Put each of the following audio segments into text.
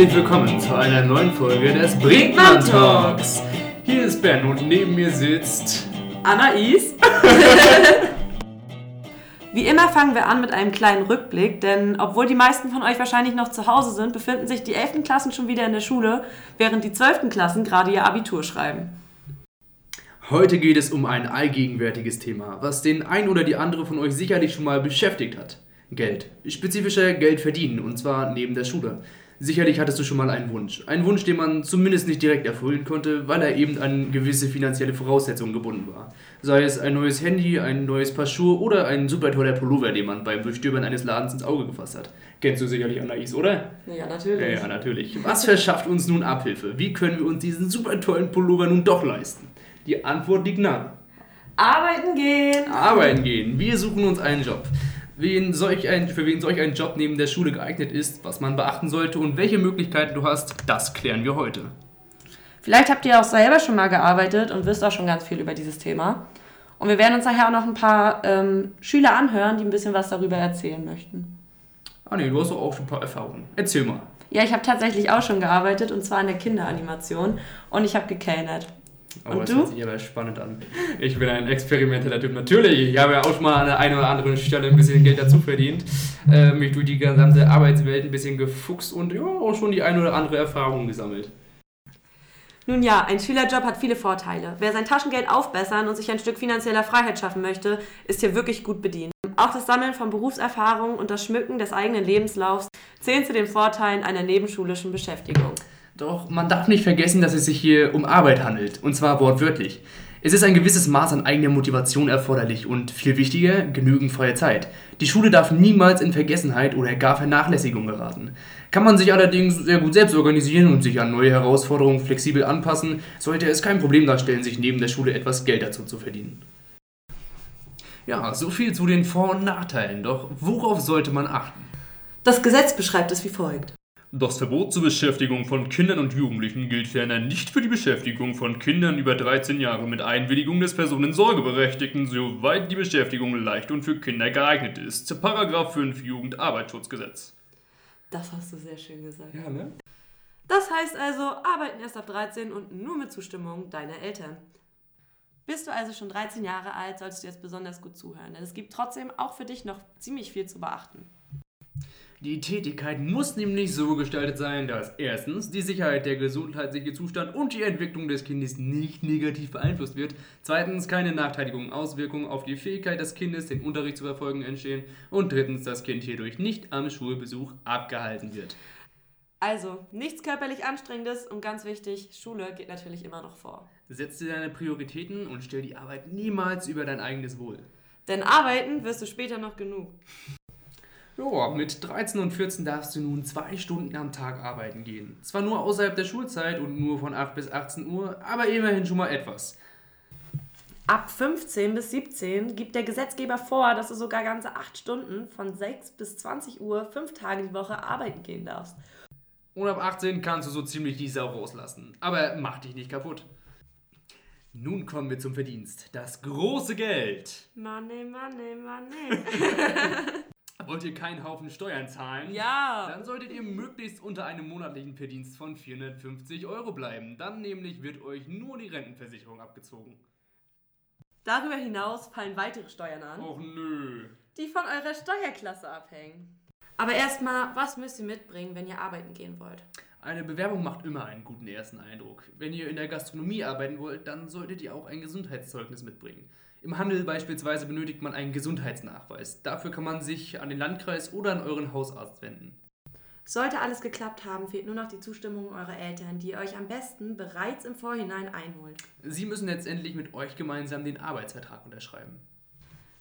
Herzlich willkommen zu einer neuen Folge des Brinkmann Talks. Hier ist Ben und neben mir sitzt Anais. Wie immer fangen wir an mit einem kleinen Rückblick, denn obwohl die meisten von euch wahrscheinlich noch zu Hause sind, befinden sich die 11. Klassen schon wieder in der Schule, während die 12. Klassen gerade ihr Abitur schreiben. Heute geht es um ein allgegenwärtiges Thema, was den ein oder die andere von euch sicherlich schon mal beschäftigt hat. Geld. Spezifischer Geld verdienen, und zwar neben der Schule. Sicherlich hattest du schon mal einen Wunsch. Einen Wunsch, den man zumindest nicht direkt erfüllen konnte, weil er eben an gewisse finanzielle Voraussetzungen gebunden war. Sei es ein neues Handy, ein neues Paar Schuhe oder ein super toller Pullover, den man beim Durchstöbern eines Ladens ins Auge gefasst hat. Kennst du sicherlich Anais, oder? Ja, natürlich. Ja, ja, natürlich. Was verschafft uns nun Abhilfe? Wie können wir uns diesen super tollen Pullover nun doch leisten? Die Antwort liegt nahe. Arbeiten gehen. Arbeiten gehen. Wir suchen uns einen Job wen solch ein, für wen solch ein Job neben der Schule geeignet ist, was man beachten sollte und welche Möglichkeiten du hast, das klären wir heute. Vielleicht habt ihr auch selber schon mal gearbeitet und wisst auch schon ganz viel über dieses Thema. Und wir werden uns nachher auch noch ein paar ähm, Schüler anhören, die ein bisschen was darüber erzählen möchten. Ah nee, du hast doch auch schon ein paar Erfahrungen. Erzähl mal. Ja, ich habe tatsächlich auch schon gearbeitet und zwar in der Kinderanimation und ich habe gekellnert. Aber und das du? hört sich aber spannend an. Ich bin ein experimenteller Typ. Natürlich, ich habe ja auch schon mal an der einen oder anderen Stelle ein bisschen Geld dazu verdient, äh, mich durch die gesamte Arbeitswelt ein bisschen gefuchst und ja, auch schon die eine oder andere Erfahrung gesammelt. Nun ja, ein Schülerjob hat viele Vorteile. Wer sein Taschengeld aufbessern und sich ein Stück finanzieller Freiheit schaffen möchte, ist hier wirklich gut bedient. Auch das Sammeln von Berufserfahrung und das Schmücken des eigenen Lebenslaufs zählen zu den Vorteilen einer nebenschulischen Beschäftigung. Doch man darf nicht vergessen, dass es sich hier um Arbeit handelt, und zwar wortwörtlich. Es ist ein gewisses Maß an eigener Motivation erforderlich und viel wichtiger, genügend freie Zeit. Die Schule darf niemals in Vergessenheit oder gar Vernachlässigung geraten. Kann man sich allerdings sehr gut selbst organisieren und sich an neue Herausforderungen flexibel anpassen, sollte es kein Problem darstellen, sich neben der Schule etwas Geld dazu zu verdienen. Ja, so viel zu den Vor- und Nachteilen. Doch worauf sollte man achten? Das Gesetz beschreibt es wie folgt. Das Verbot zur Beschäftigung von Kindern und Jugendlichen gilt ferner nicht für die Beschäftigung von Kindern über 13 Jahre mit Einwilligung des Personensorgeberechtigten, soweit die Beschäftigung leicht und für Kinder geeignet ist. Paragraph 5 Jugendarbeitsschutzgesetz. Das hast du sehr schön gesagt. Ja, ne? Das heißt also, arbeiten erst ab 13 und nur mit Zustimmung deiner Eltern. Bist du also schon 13 Jahre alt, solltest du jetzt besonders gut zuhören, denn es gibt trotzdem auch für dich noch ziemlich viel zu beachten. Die Tätigkeit muss nämlich so gestaltet sein, dass erstens die Sicherheit, der gesundheitliche Zustand und die Entwicklung des Kindes nicht negativ beeinflusst wird, zweitens keine nachteiligen Auswirkungen auf die Fähigkeit des Kindes, den Unterricht zu verfolgen, entstehen und drittens das Kind hierdurch nicht am Schulbesuch abgehalten wird. Also, nichts körperlich Anstrengendes und ganz wichtig, Schule geht natürlich immer noch vor. Setz dir deine Prioritäten und stell die Arbeit niemals über dein eigenes Wohl. Denn arbeiten wirst du später noch genug. Ja, mit 13 und 14 darfst du nun zwei Stunden am Tag arbeiten gehen. Zwar nur außerhalb der Schulzeit und nur von 8 bis 18 Uhr, aber immerhin schon mal etwas. Ab 15 bis 17 gibt der Gesetzgeber vor, dass du sogar ganze 8 Stunden von 6 bis 20 Uhr, 5 Tage die Woche arbeiten gehen darfst. Und ab 18 kannst du so ziemlich die Sau rauslassen. Aber mach dich nicht kaputt. Nun kommen wir zum Verdienst. Das große Geld. Money, money, money. Wollt ihr keinen Haufen Steuern zahlen? Ja. Dann solltet ihr möglichst unter einem monatlichen Verdienst von 450 Euro bleiben. Dann nämlich wird euch nur die Rentenversicherung abgezogen. Darüber hinaus fallen weitere Steuern an. Och nö. Die von eurer Steuerklasse abhängen. Aber erstmal, was müsst ihr mitbringen, wenn ihr arbeiten gehen wollt? Eine Bewerbung macht immer einen guten ersten Eindruck. Wenn ihr in der Gastronomie arbeiten wollt, dann solltet ihr auch ein Gesundheitszeugnis mitbringen. Im Handel beispielsweise benötigt man einen Gesundheitsnachweis. Dafür kann man sich an den Landkreis oder an euren Hausarzt wenden. Sollte alles geklappt haben, fehlt nur noch die Zustimmung eurer Eltern, die ihr euch am besten bereits im Vorhinein einholt. Sie müssen letztendlich mit euch gemeinsam den Arbeitsvertrag unterschreiben.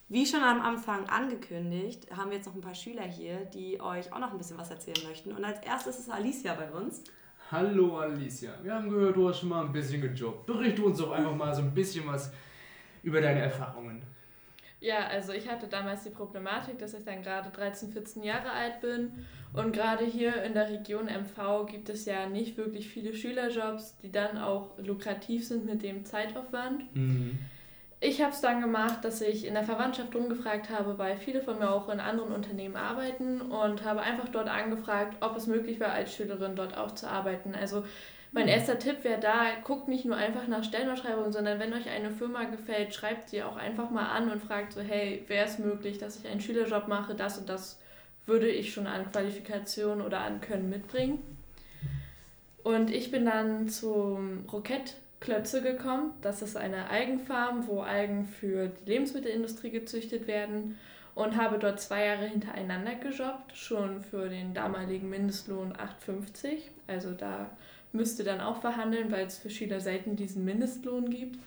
Wie schon am Anfang angekündigt, haben wir jetzt noch ein paar Schüler hier, die euch auch noch ein bisschen was erzählen möchten. Und als erstes ist Alicia bei uns. Hallo Alicia, wir haben gehört, du hast schon mal ein bisschen gejobbt. Berichte uns doch einfach mal so ein bisschen was über deine Erfahrungen. Ja, also ich hatte damals die Problematik, dass ich dann gerade 13, 14 Jahre alt bin und gerade hier in der Region MV gibt es ja nicht wirklich viele Schülerjobs, die dann auch lukrativ sind mit dem Zeitaufwand. Mhm. ich habe es dann gemacht, dass ich in der Verwandtschaft rumgefragt habe, weil viele von mir auch in anderen Unternehmen arbeiten und habe einfach dort angefragt, ob es möglich war, als Schülerin dort auch zu arbeiten. Also mein mhm. erster Tipp wäre da, guckt nicht nur einfach nach Stellenausschreibungen, sondern wenn euch eine Firma gefällt, schreibt sie auch einfach mal an und fragt so, hey, wäre es möglich, dass ich einen Schülerjob mache, das und das würde ich schon an Qualifikation oder an Können mitbringen. Und ich bin dann zum Rokett Klötze gekommen. Das ist eine Algenfarm, wo Algen für die Lebensmittelindustrie gezüchtet werden und habe dort zwei Jahre hintereinander gejobbt, schon für den damaligen Mindestlohn 8,50. Also da müsste dann auch verhandeln, weil es für Schüler selten diesen Mindestlohn gibt.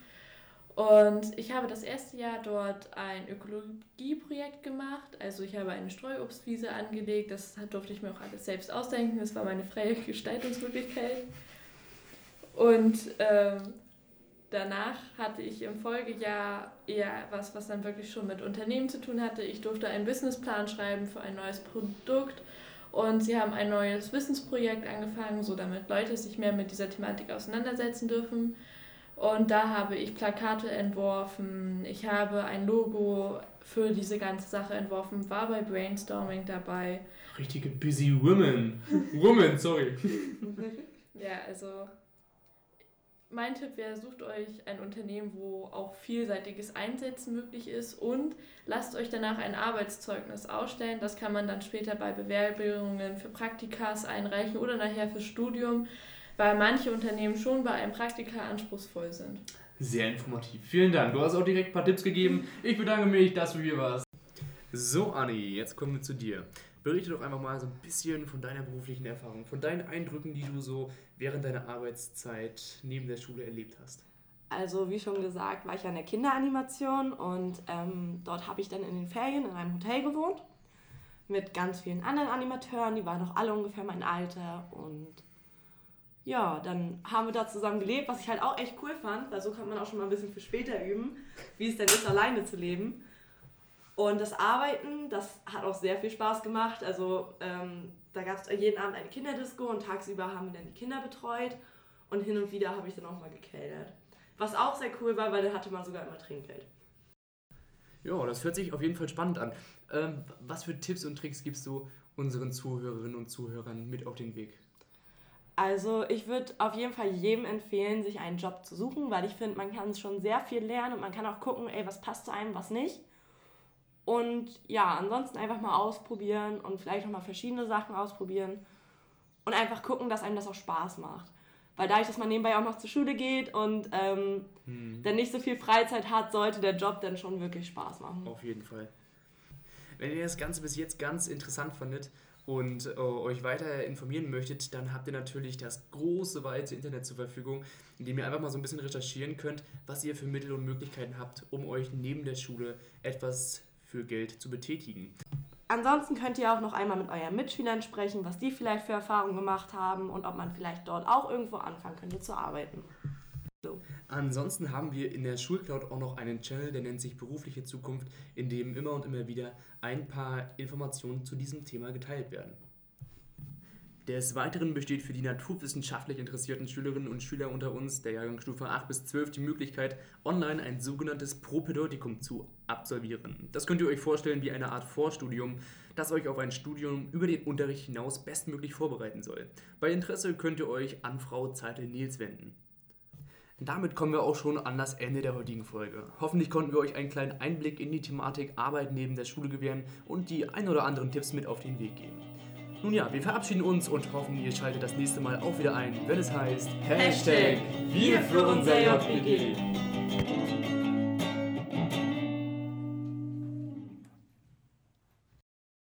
Und ich habe das erste Jahr dort ein Ökologieprojekt gemacht. Also ich habe eine Streuobstwiese angelegt. Das durfte ich mir auch alles selbst ausdenken. Das war meine freie Gestaltungsmöglichkeit. Und ähm, danach hatte ich im Folgejahr eher was, was dann wirklich schon mit Unternehmen zu tun hatte. Ich durfte einen Businessplan schreiben für ein neues Produkt und sie haben ein neues Wissensprojekt angefangen, so damit Leute sich mehr mit dieser Thematik auseinandersetzen dürfen. Und da habe ich Plakate entworfen, ich habe ein Logo für diese ganze Sache entworfen, war bei Brainstorming dabei. Richtige busy woman. Woman, sorry. ja, also mein Tipp wäre, sucht euch ein Unternehmen, wo auch vielseitiges Einsetzen möglich ist und lasst euch danach ein Arbeitszeugnis ausstellen. Das kann man dann später bei Bewerbungen für Praktikas einreichen oder nachher fürs Studium, weil manche Unternehmen schon bei einem Praktika anspruchsvoll sind. Sehr informativ. Vielen Dank. Du hast auch direkt ein paar Tipps gegeben. Ich bedanke mich, dass du hier warst. So, Anni, jetzt kommen wir zu dir. Berichte doch einfach mal so ein bisschen von deiner beruflichen Erfahrung, von deinen Eindrücken, die du so während deiner Arbeitszeit neben der Schule erlebt hast. Also wie schon gesagt, war ich ja in der Kinderanimation und ähm, dort habe ich dann in den Ferien in einem Hotel gewohnt mit ganz vielen anderen Animateuren, die waren auch alle ungefähr mein Alter und ja, dann haben wir da zusammen gelebt, was ich halt auch echt cool fand, weil so kann man auch schon mal ein bisschen für später üben, wie es denn ist, alleine zu leben. Und das Arbeiten, das hat auch sehr viel Spaß gemacht. Also ähm, da gab es jeden Abend eine Kinderdisco und tagsüber haben wir dann die Kinder betreut und hin und wieder habe ich dann auch mal gekellert. Was auch sehr cool war, weil da hatte man sogar immer Trinkgeld. Ja, das hört sich auf jeden Fall spannend an. Ähm, was für Tipps und Tricks gibst du unseren Zuhörerinnen und Zuhörern mit auf den Weg? Also ich würde auf jeden Fall jedem empfehlen, sich einen Job zu suchen, weil ich finde, man kann schon sehr viel lernen und man kann auch gucken, ey, was passt zu einem, was nicht. Und ja, ansonsten einfach mal ausprobieren und vielleicht nochmal verschiedene Sachen ausprobieren und einfach gucken, dass einem das auch Spaß macht. Weil dadurch, dass man nebenbei auch noch zur Schule geht und ähm, hm. dann nicht so viel Freizeit hat, sollte der Job dann schon wirklich Spaß machen. Auf jeden Fall. Wenn ihr das Ganze bis jetzt ganz interessant fandet und äh, euch weiter informieren möchtet, dann habt ihr natürlich das große, weite Internet zur Verfügung, in dem ihr einfach mal so ein bisschen recherchieren könnt, was ihr für Mittel und Möglichkeiten habt, um euch neben der Schule etwas für Geld zu betätigen. Ansonsten könnt ihr auch noch einmal mit euren Mitschülern sprechen, was die vielleicht für Erfahrungen gemacht haben und ob man vielleicht dort auch irgendwo anfangen könnte zu arbeiten. So. Ansonsten haben wir in der Schulcloud auch noch einen Channel, der nennt sich Berufliche Zukunft, in dem immer und immer wieder ein paar Informationen zu diesem Thema geteilt werden. Des Weiteren besteht für die naturwissenschaftlich interessierten Schülerinnen und Schüler unter uns der Jahrgangsstufe 8 bis 12 die Möglichkeit, online ein sogenanntes Propedeutikum zu absolvieren. Das könnt ihr euch vorstellen wie eine Art Vorstudium, das euch auf ein Studium über den Unterricht hinaus bestmöglich vorbereiten soll. Bei Interesse könnt ihr euch an Frau Zeitel-Nils wenden. Damit kommen wir auch schon an das Ende der heutigen Folge. Hoffentlich konnten wir euch einen kleinen Einblick in die Thematik Arbeit neben der Schule gewähren und die ein oder anderen Tipps mit auf den Weg geben. Nun ja, wir verabschieden uns und hoffen, ihr schaltet das nächste Mal auch wieder ein, wenn es heißt Hashtag Wir für unser JPG.